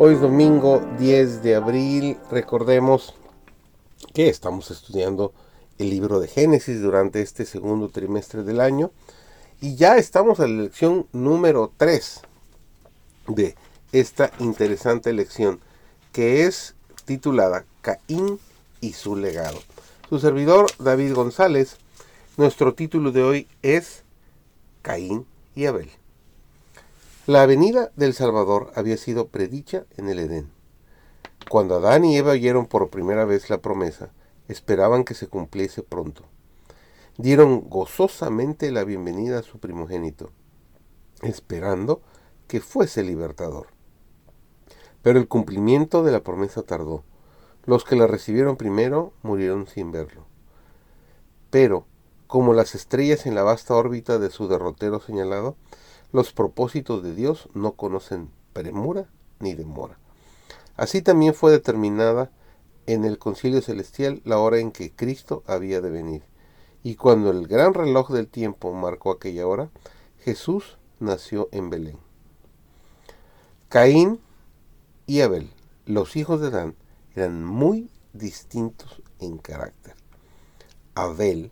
Hoy es domingo 10 de abril. Recordemos que estamos estudiando el libro de Génesis durante este segundo trimestre del año y ya estamos en la lección número 3 de esta interesante lección que es titulada Caín y su legado. Su servidor David González, nuestro título de hoy es Caín y Abel. La venida del Salvador había sido predicha en el Edén. Cuando Adán y Eva oyeron por primera vez la promesa, esperaban que se cumpliese pronto. Dieron gozosamente la bienvenida a su primogénito, esperando que fuese libertador. Pero el cumplimiento de la promesa tardó. Los que la recibieron primero murieron sin verlo. Pero, como las estrellas en la vasta órbita de su derrotero señalado, los propósitos de Dios no conocen premura ni demora. Así también fue determinada en el concilio celestial la hora en que Cristo había de venir. Y cuando el gran reloj del tiempo marcó aquella hora, Jesús nació en Belén. Caín y Abel, los hijos de Adán, eran muy distintos en carácter. Abel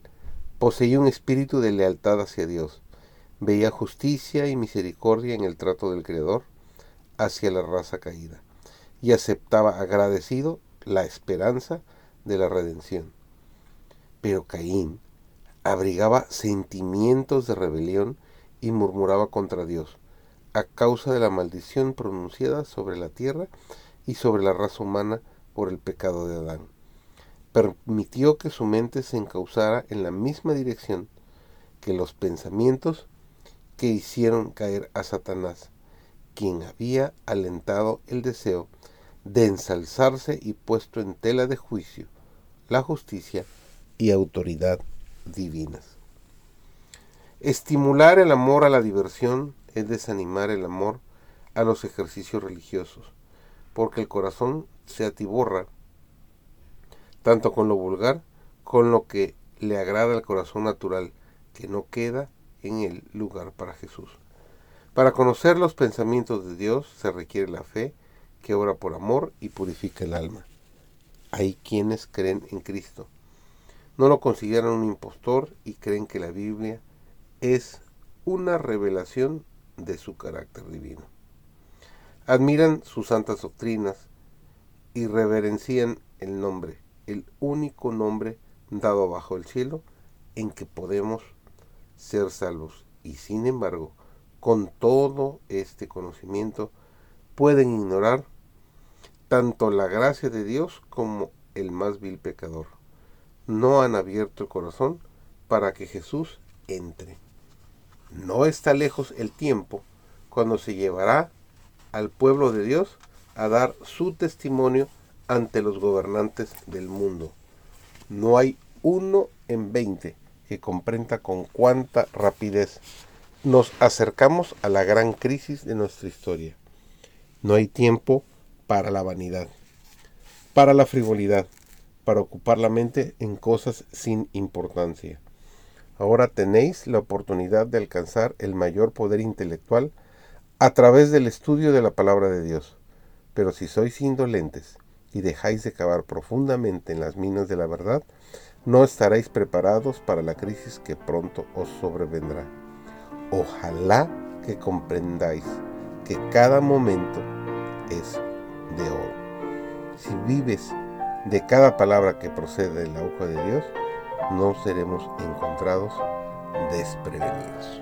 poseía un espíritu de lealtad hacia Dios, veía justicia y misericordia en el trato del Creador hacia la raza caída y aceptaba agradecido la esperanza de la redención. Pero Caín abrigaba sentimientos de rebelión y murmuraba contra Dios a causa de la maldición pronunciada sobre la tierra y sobre la raza humana por el pecado de Adán. Permitió que su mente se encauzara en la misma dirección que los pensamientos que hicieron caer a Satanás, quien había alentado el deseo de ensalzarse y puesto en tela de juicio la justicia y autoridad divinas. Estimular el amor a la diversión es desanimar el amor a los ejercicios religiosos, porque el corazón se atiborra tanto con lo vulgar, con lo que le agrada al corazón natural, que no queda en el lugar para Jesús. Para conocer los pensamientos de Dios se requiere la fe que obra por amor y purifica el alma. Hay quienes creen en Cristo. No lo consideran un impostor y creen que la Biblia es una revelación de su carácter divino. Admiran sus santas doctrinas y reverencian el nombre, el único nombre dado bajo el cielo en que podemos ser salvos. Y sin embargo, con todo este conocimiento, pueden ignorar tanto la gracia de Dios como el más vil pecador. No han abierto el corazón para que Jesús entre. No está lejos el tiempo cuando se llevará al pueblo de Dios a dar su testimonio ante los gobernantes del mundo. No hay uno en veinte que comprenda con cuánta rapidez nos acercamos a la gran crisis de nuestra historia. No hay tiempo para la vanidad, para la frivolidad, para ocupar la mente en cosas sin importancia. Ahora tenéis la oportunidad de alcanzar el mayor poder intelectual a través del estudio de la palabra de Dios. Pero si sois indolentes y dejáis de cavar profundamente en las minas de la verdad, no estaréis preparados para la crisis que pronto os sobrevendrá. Ojalá que comprendáis que cada momento es de oro. Si vives de cada palabra que procede de la hoja de Dios, no seremos encontrados desprevenidos.